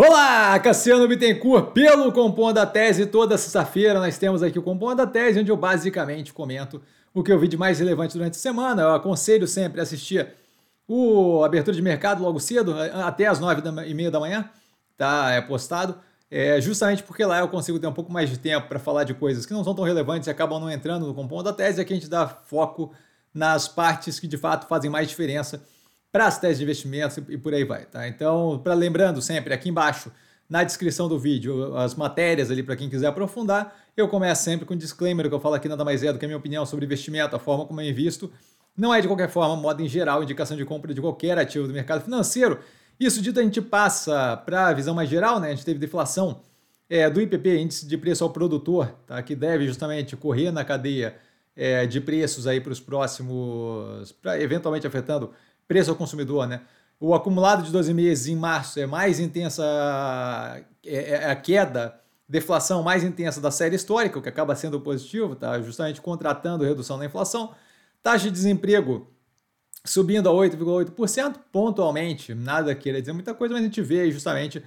Olá, Cassiano Bittencourt, pelo Compondo da Tese. Toda sexta-feira nós temos aqui o Compondo da Tese, onde eu basicamente comento o que eu vi de mais relevante durante a semana. Eu aconselho sempre a assistir o Abertura de Mercado logo cedo, até as nove e meia da manhã, tá? É postado. É, justamente porque lá eu consigo ter um pouco mais de tempo para falar de coisas que não são tão relevantes e acabam não entrando no Compondo da Tese, aqui a gente dá foco nas partes que de fato fazem mais diferença para as teses de investimentos e por aí vai, tá? Então, para lembrando sempre, aqui embaixo, na descrição do vídeo, as matérias ali para quem quiser aprofundar, eu começo sempre com um disclaimer que eu falo aqui nada mais é do que a minha opinião sobre investimento, a forma como eu invisto. Não é de qualquer forma, modo em geral, indicação de compra de qualquer ativo do mercado financeiro. Isso dito, a gente passa para a visão mais geral, né? A gente teve deflação é, do IPP, índice de preço ao produtor, tá? que deve justamente correr na cadeia é, de preços aí para os próximos, pra, eventualmente afetando preço ao consumidor, né? O acumulado de 12 meses em março é mais intensa, é, é a queda, deflação mais intensa da série histórica, o que acaba sendo positivo, tá? justamente contratando redução da inflação. Taxa de desemprego subindo a 8,8%, pontualmente, nada queira dizer muita coisa, mas a gente vê justamente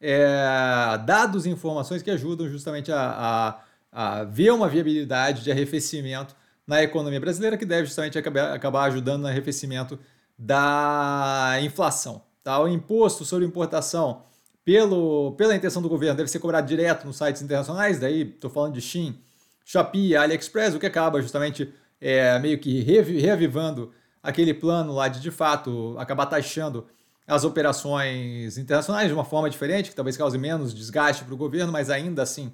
é, dados e informações que ajudam justamente a, a, a ver uma viabilidade de arrefecimento na economia brasileira, que deve justamente acabar, acabar ajudando no arrefecimento da inflação. Tá? O imposto sobre importação, pelo, pela intenção do governo, deve ser cobrado direto nos sites internacionais, daí estou falando de Shein, Shopee, AliExpress, o que acaba justamente é, meio que reavivando aquele plano lá de, de fato, acabar taxando as operações internacionais de uma forma diferente, que talvez cause menos desgaste para o governo, mas ainda assim,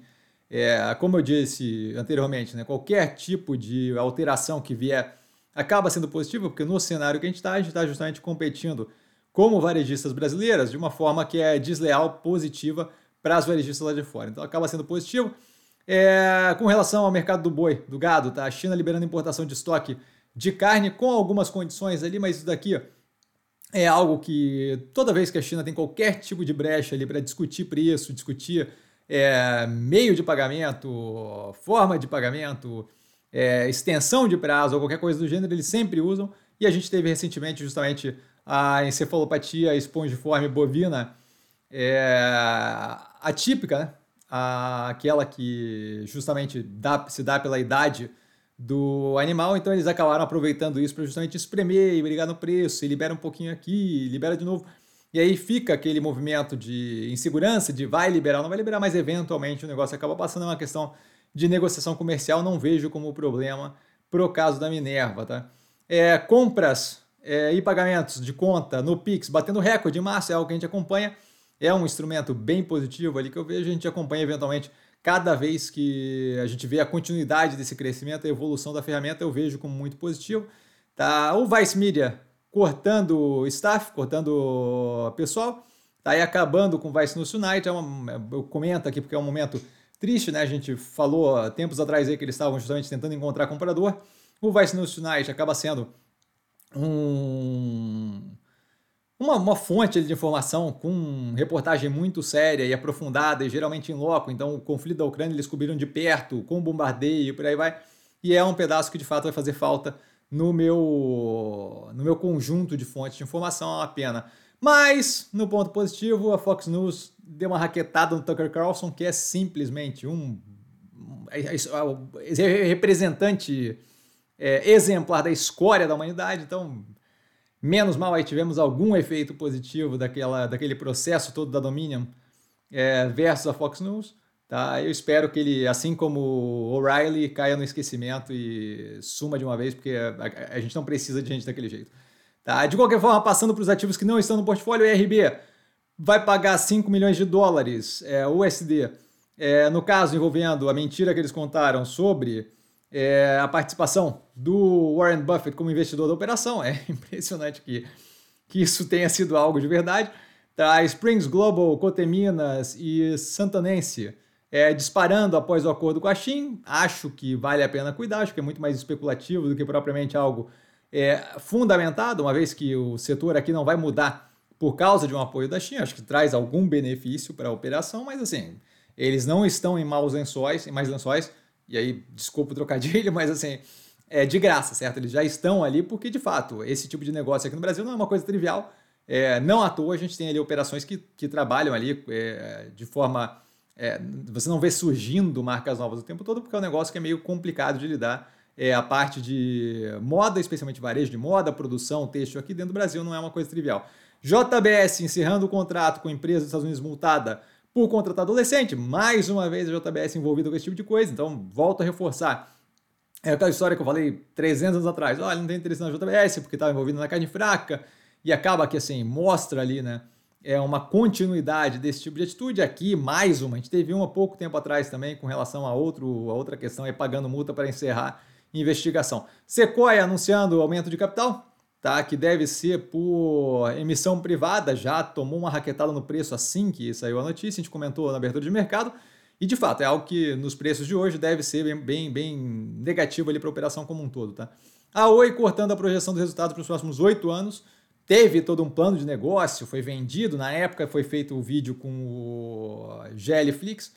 é, como eu disse anteriormente, né, qualquer tipo de alteração que vier acaba sendo positivo, porque no cenário que a gente está, a gente está justamente competindo como varejistas brasileiras de uma forma que é desleal, positiva para as varejistas lá de fora. Então acaba sendo positivo. É, com relação ao mercado do boi, do gado, tá? A China liberando importação de estoque de carne com algumas condições ali, mas isso daqui é algo que toda vez que a China tem qualquer tipo de brecha ali para discutir preço, discutir é, meio de pagamento, forma de pagamento, é, extensão de prazo ou qualquer coisa do gênero, eles sempre usam. E a gente teve recentemente justamente a encefalopatia espongiforme bovina é, atípica, né? A, aquela que justamente dá, se dá pela idade do animal, então eles acabaram aproveitando isso para justamente espremer e brigar no preço, e libera um pouquinho aqui, libera de novo. E aí fica aquele movimento de insegurança, de vai liberar, não vai liberar, mas eventualmente o negócio acaba passando, é uma questão de negociação comercial não vejo como problema pro caso da Minerva, tá? É, compras é, e pagamentos de conta no Pix batendo recorde em março é algo que a gente acompanha, é um instrumento bem positivo ali que eu vejo, a gente acompanha eventualmente cada vez que a gente vê a continuidade desse crescimento, a evolução da ferramenta, eu vejo como muito positivo. Tá? O Vice Media cortando staff, cortando pessoal, tá aí acabando com o Vice News Tonight, é uma, eu comento aqui porque é um momento triste, né? A gente falou tempos atrás aí que eles estavam justamente tentando encontrar comprador. O Vice News Tonight acaba sendo um, uma, uma fonte de informação com reportagem muito séria e aprofundada, e geralmente em loco. Então, o conflito da Ucrânia eles cobriram de perto, com bombardeio e por aí vai. E é um pedaço que de fato vai fazer falta no meu, no meu conjunto de fontes de informação, é uma pena. Mas, no ponto positivo, a Fox News deu uma raquetada no Tucker Carlson, que é simplesmente um é, é, é, representante é, exemplar da escória da humanidade. Então, menos mal aí tivemos algum efeito positivo daquela, daquele processo todo da Dominion é, versus a Fox News. Tá? Eu espero que ele, assim como O'Reilly, caia no esquecimento e suma de uma vez, porque a, a gente não precisa de gente daquele jeito. Tá? De qualquer forma, passando para os ativos que não estão no portfólio, o IRB vai pagar 5 milhões de dólares é, USD, é, no caso envolvendo a mentira que eles contaram sobre é, a participação do Warren Buffett como investidor da operação. É impressionante que, que isso tenha sido algo de verdade. Tá? Springs Global, Coteminas e Santanense é, disparando após o acordo com a Shin. Acho que vale a pena cuidar, acho que é muito mais especulativo do que propriamente algo é, fundamentado, uma vez que o setor aqui não vai mudar por causa de um apoio da China, acho que traz algum benefício para a operação, mas assim, eles não estão em maus lençóis, em mais lençóis, e aí, desculpa o trocadilho, mas assim, é de graça, certo? Eles já estão ali porque, de fato, esse tipo de negócio aqui no Brasil não é uma coisa trivial, É, não à toa a gente tem ali operações que, que trabalham ali é, de forma. É, você não vê surgindo marcas novas o tempo todo, porque é um negócio que é meio complicado de lidar. É, a parte de moda, especialmente varejo de moda, produção, texto aqui dentro do Brasil não é uma coisa trivial. JBS encerrando o contrato com a empresa dos Estados Unidos multada por contratar adolescente. Mais uma vez a JBS envolvida com esse tipo de coisa. Então, volto a reforçar. É aquela história que eu falei 300 anos atrás. Olha, não tem interesse na JBS porque estava envolvido na carne fraca. E acaba que, assim, mostra ali, né? É uma continuidade desse tipo de atitude. Aqui, mais uma. A gente teve uma pouco tempo atrás também com relação a, outro, a outra questão, aí pagando multa para encerrar investigação. Sequoia anunciando aumento de capital tá? que deve ser por emissão privada, já tomou uma raquetada no preço assim que saiu a notícia, a gente comentou na abertura de mercado, e de fato é algo que nos preços de hoje deve ser bem, bem, bem negativo para a operação como um todo. Tá? A Oi cortando a projeção do resultado para os próximos oito anos, teve todo um plano de negócio, foi vendido, na época foi feito o vídeo com o GLFlix,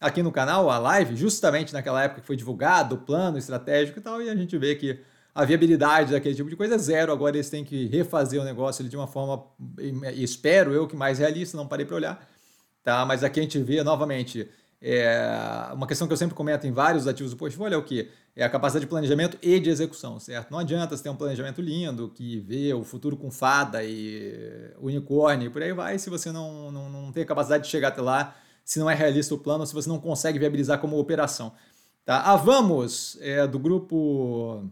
aqui no canal, a live, justamente naquela época que foi divulgado o plano estratégico e tal, e a gente vê que a viabilidade daquele tipo de coisa é zero. Agora eles têm que refazer o negócio de uma forma, espero eu, que mais realista, não parei para olhar. Tá? Mas aqui a gente vê novamente. É, uma questão que eu sempre comento em vários ativos do portfólio é o que? É a capacidade de planejamento e de execução, certo? Não adianta você ter um planejamento lindo que vê o futuro com fada e unicórnio e por aí vai, se você não, não, não tem a capacidade de chegar até lá, se não é realista o plano, se você não consegue viabilizar como operação. Tá? A Vamos, é, do grupo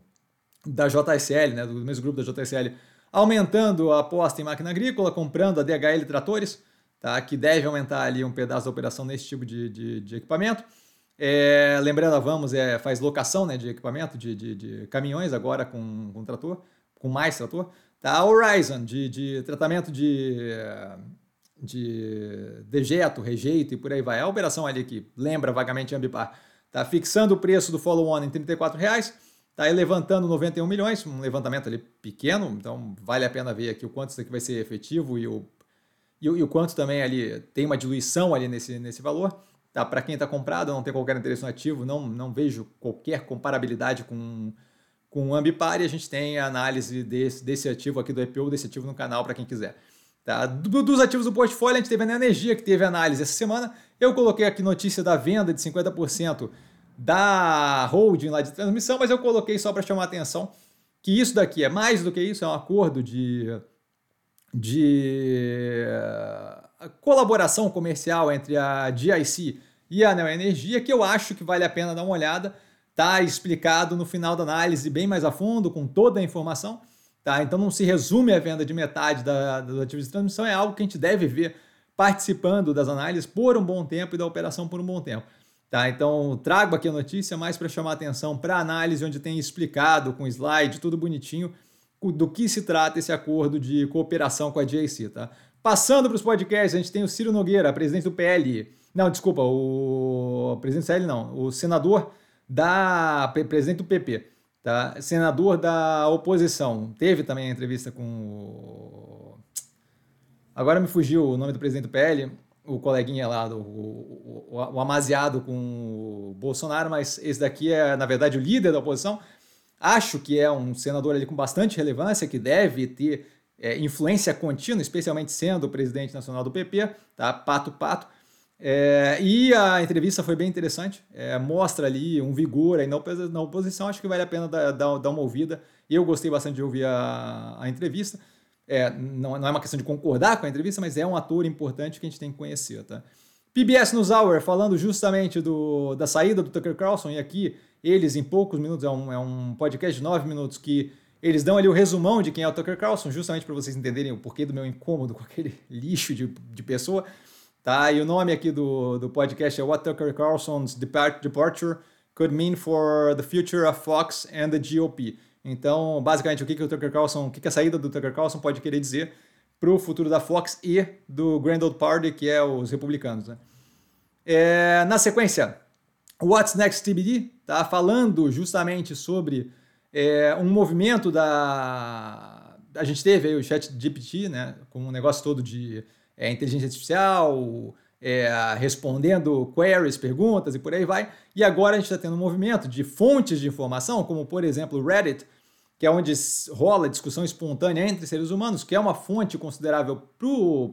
da JSL, né, do mesmo grupo da JSL, aumentando a aposta em máquina agrícola, comprando a DHL Tratores, tá, que deve aumentar ali um pedaço da operação nesse tipo de, de, de equipamento. É, lembrando, a Vamos é, faz locação né, de equipamento, de, de, de caminhões agora com, com trator, com mais trator. Tá? A Horizon, de, de tratamento de, de dejeto, rejeito e por aí vai. A operação ali que lembra vagamente Ambipar, tá fixando o preço do follow-on em 34 reais Está aí levantando 91 milhões, um levantamento ali pequeno, então vale a pena ver aqui o quanto isso aqui vai ser efetivo e o, e o, e o quanto também ali tem uma diluição ali nesse, nesse valor. Tá? Para quem está comprado, não tem qualquer interesse no ativo, não, não vejo qualquer comparabilidade com, com o Ambipar e a gente tem a análise desse, desse ativo aqui do IPO, desse ativo no canal para quem quiser. Tá? Do, dos ativos do portfólio, a gente teve a Energia, que teve análise essa semana. Eu coloquei aqui notícia da venda de 50% da holding lá de transmissão, mas eu coloquei só para chamar a atenção que isso daqui é mais do que isso, é um acordo de, de eh, colaboração comercial entre a GIC e a Neo Energia, que eu acho que vale a pena dar uma olhada. Tá explicado no final da análise bem mais a fundo, com toda a informação. Tá? Então não se resume a venda de metade da, dos ativos de transmissão, é algo que a gente deve ver participando das análises por um bom tempo e da operação por um bom tempo. Tá, então trago aqui a notícia mais para chamar atenção para a análise, onde tem explicado com slide, tudo bonitinho, do que se trata esse acordo de cooperação com a JC. Tá? Passando para os podcasts, a gente tem o Ciro Nogueira, presidente do PL. Não, desculpa, o presidente do PL não, o senador da. presidente do PP, tá? senador da oposição. Teve também a entrevista com o. Agora me fugiu o nome do presidente do PL o coleguinha lá, o, o, o, amaziado com o Bolsonaro, mas esse daqui é, na verdade, o líder da oposição. Acho que é um senador ali com bastante relevância, que deve ter é, influência contínua, especialmente sendo o presidente nacional do PP, tá? Pato Pato. É, e a entrevista foi bem interessante, é, mostra ali um vigor aí na, na, oposição, acho que vale a pena dar, dar, dar uma ouvida. Eu gostei bastante de ouvir a, a entrevista. É, não, não é uma questão de concordar com a entrevista, mas é um ator importante que a gente tem que conhecer, tá? PBS News Hour, falando justamente do, da saída do Tucker Carlson, e aqui eles, em poucos minutos, é um, é um podcast de nove minutos que eles dão ali o resumão de quem é o Tucker Carlson, justamente para vocês entenderem o porquê do meu incômodo com aquele lixo de, de pessoa. Tá? E o nome aqui do, do podcast é What Tucker Carlson's Departure Could Mean for the Future of Fox and the GOP. Então, basicamente, o que, que o Tucker Carlson, o que, que a saída do Tucker Carlson pode querer dizer para o futuro da Fox e do Grand Old Party, que é os republicanos. Né? É, na sequência, What's Next TBD tá falando justamente sobre é, um movimento da. A gente teve aí o chat GPT, né, com um negócio todo de é, inteligência artificial, é, respondendo queries, perguntas e por aí vai. E agora a gente está tendo um movimento de fontes de informação, como por exemplo o Reddit, que é onde rola discussão espontânea entre seres humanos, que é uma fonte considerável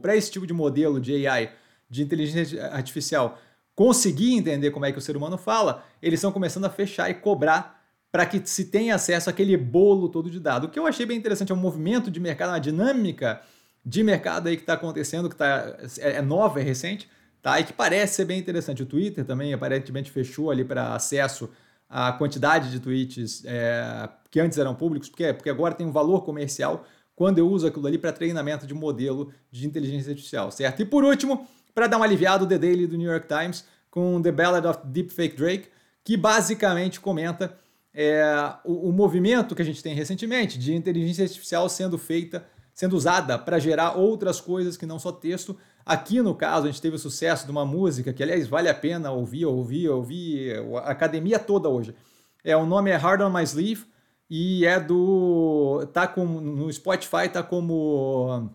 para esse tipo de modelo de AI, de inteligência artificial, conseguir entender como é que o ser humano fala, eles estão começando a fechar e cobrar para que se tenha acesso àquele bolo todo de dado. O que eu achei bem interessante é um movimento de mercado, uma dinâmica de mercado aí que está acontecendo, que tá, é, é nova, é recente, tá? E que parece ser bem interessante. O Twitter também aparentemente fechou ali para acesso à quantidade de tweets é, que antes eram públicos, porque, porque agora tem um valor comercial quando eu uso aquilo ali para treinamento de modelo de inteligência artificial, certo? E por último, para dar um aliviado, The Daily do New York Times com The Ballad of Deepfake Drake, que basicamente comenta é, o, o movimento que a gente tem recentemente de inteligência artificial sendo feita sendo usada para gerar outras coisas que não só texto. Aqui no caso, a gente teve o sucesso de uma música que, aliás, vale a pena ouvir, ouvir, ouvir a academia toda hoje. É, o nome é Hard on My Sleeve e é do. tá com, no Spotify, tá como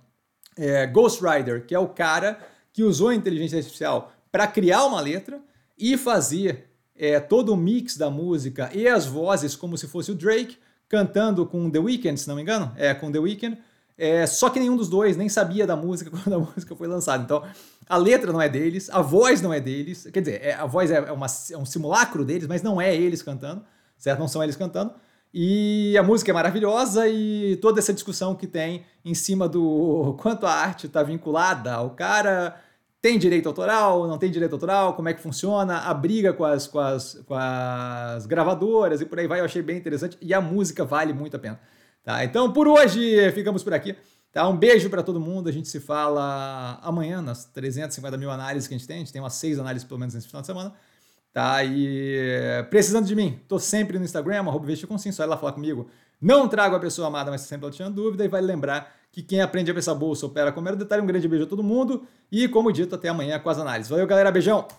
é, Ghost Rider, que é o cara que usou a inteligência artificial para criar uma letra e fazer é, todo o mix da música e as vozes como se fosse o Drake cantando com The Weeknd, se não me engano, é com The Weeknd é, só que nenhum dos dois nem sabia da música quando a música foi lançada. Então, a letra não é deles, a voz não é deles. Quer dizer, é, a voz é, é, uma, é um simulacro deles, mas não é eles cantando, certo? Não são eles cantando. E a música é maravilhosa e toda essa discussão que tem em cima do quanto a arte está vinculada ao cara, tem direito autoral, não tem direito autoral, como é que funciona, a briga com as, com as, com as gravadoras e por aí vai, eu achei bem interessante e a música vale muito a pena. Tá? Então, por hoje, ficamos por aqui. Tá? Um beijo para todo mundo. A gente se fala amanhã nas 350 mil análises que a gente tem. A gente tem umas seis análises pelo menos nesse final de semana. Tá? E precisando de mim, tô sempre no Instagram, arroba sim, só ir lá falar comigo. Não trago a pessoa amada, mas sempre ela tinha dúvida. E vai lembrar que quem aprende a pensar bolsa opera com mero detalhe. Um grande beijo a todo mundo. E, como dito, até amanhã com as análises. Valeu, galera. Beijão!